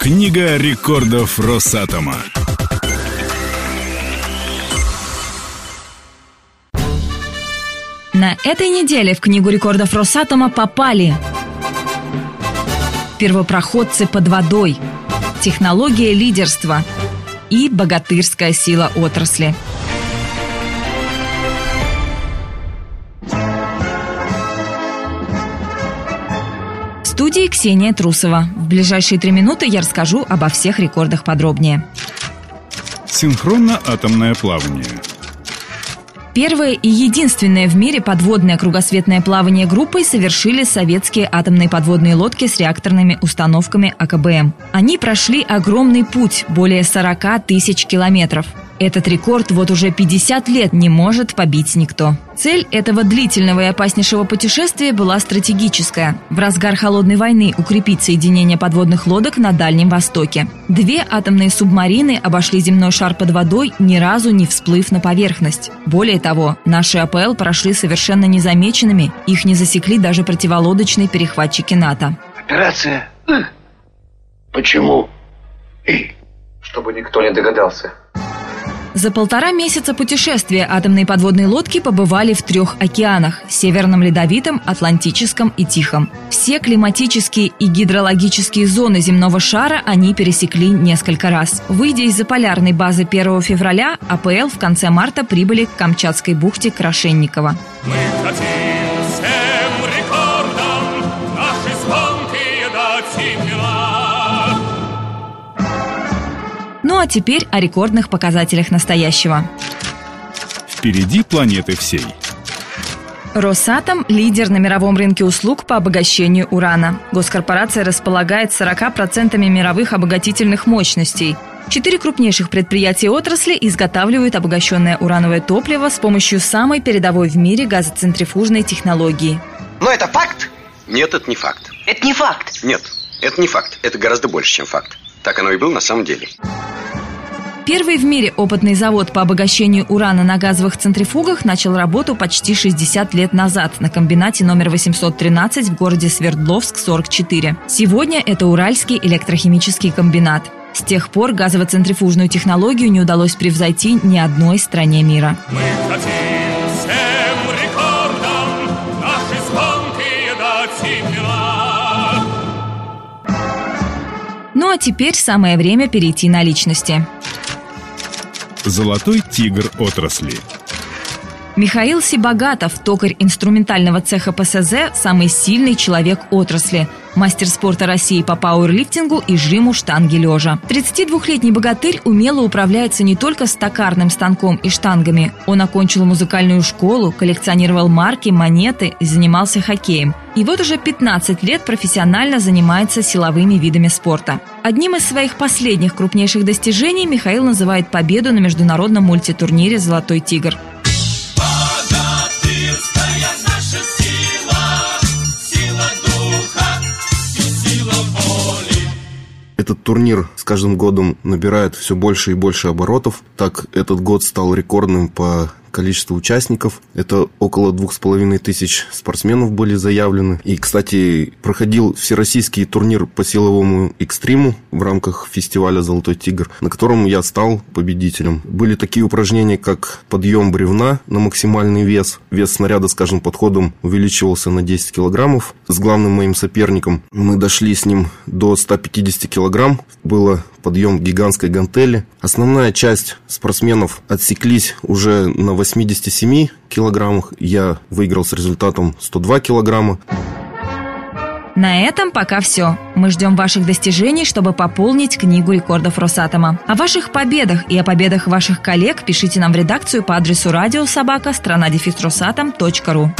Книга рекордов Росатома. На этой неделе в Книгу рекордов Росатома попали первопроходцы под водой, технология лидерства и богатырская сила отрасли. Студии Ксения Трусова. В ближайшие три минуты я расскажу обо всех рекордах подробнее. Синхронно-атомное плавание. Первое и единственное в мире подводное кругосветное плавание группой совершили советские атомные подводные лодки с реакторными установками АКБМ. Они прошли огромный путь – более 40 тысяч километров. Этот рекорд вот уже 50 лет не может побить никто. Цель этого длительного и опаснейшего путешествия была стратегическая – в разгар холодной войны укрепить соединение подводных лодок на Дальнем Востоке. Две атомные субмарины обошли земной шар под водой, ни разу не всплыв на поверхность. Более того, наши АПЛ прошли совершенно незамеченными, их не засекли даже противолодочные перехватчики НАТО. Операция. Почему «И»? Чтобы никто не догадался. За полтора месяца путешествия атомные подводные лодки побывали в трех океанах – Северном Ледовитом, Атлантическом и Тихом. Все климатические и гидрологические зоны земного шара они пересекли несколько раз. Выйдя из заполярной базы 1 февраля, АПЛ в конце марта прибыли к Камчатской бухте Крашенникова. Мы хотим Ну а теперь о рекордных показателях настоящего. Впереди планеты всей. Росатом – лидер на мировом рынке услуг по обогащению урана. Госкорпорация располагает 40% мировых обогатительных мощностей. Четыре крупнейших предприятия отрасли изготавливают обогащенное урановое топливо с помощью самой передовой в мире газоцентрифужной технологии. Но это факт? Нет, это не факт. Это не факт. Нет, это не факт. Это гораздо больше, чем факт. Так оно и было на самом деле. Первый в мире опытный завод по обогащению урана на газовых центрифугах начал работу почти 60 лет назад на комбинате номер 813 в городе Свердловск, 44. Сегодня это Уральский электрохимический комбинат. С тех пор газово-центрифужную технологию не удалось превзойти ни одной стране мира. Мы хотим всем рекордам наши звонкие дать имена. Ну а теперь самое время перейти на личности. Золотой тигр отрасли. Михаил Сибагатов, токарь инструментального цеха ПСЗ, самый сильный человек отрасли. Мастер спорта России по пауэрлифтингу и жиму штанги лежа. 32-летний богатырь умело управляется не только с токарным станком и штангами. Он окончил музыкальную школу, коллекционировал марки, монеты занимался хоккеем. И вот уже 15 лет профессионально занимается силовыми видами спорта. Одним из своих последних крупнейших достижений Михаил называет победу на международном мультитурнире «Золотой тигр». Этот турнир с каждым годом набирает все больше и больше оборотов. Так, этот год стал рекордным по количеству участников. Это около двух с половиной тысяч спортсменов были заявлены. И, кстати, проходил всероссийский турнир по силовому экстриму в рамках фестиваля «Золотой тигр», на котором я стал победителем. Были такие упражнения, как подъем бревна на максимальный вес. Вес снаряда с каждым подходом увеличивался на 10 килограммов. С главным моим соперником мы дошли с ним до 150 килограмм. Было подъем гигантской гантели. Основная часть спортсменов отсеклись уже на 87 килограммах. Я выиграл с результатом 102 килограмма. На этом пока все. Мы ждем ваших достижений, чтобы пополнить книгу рекордов Росатома. О ваших победах и о победах ваших коллег пишите нам в редакцию по адресу радиособака страна ру.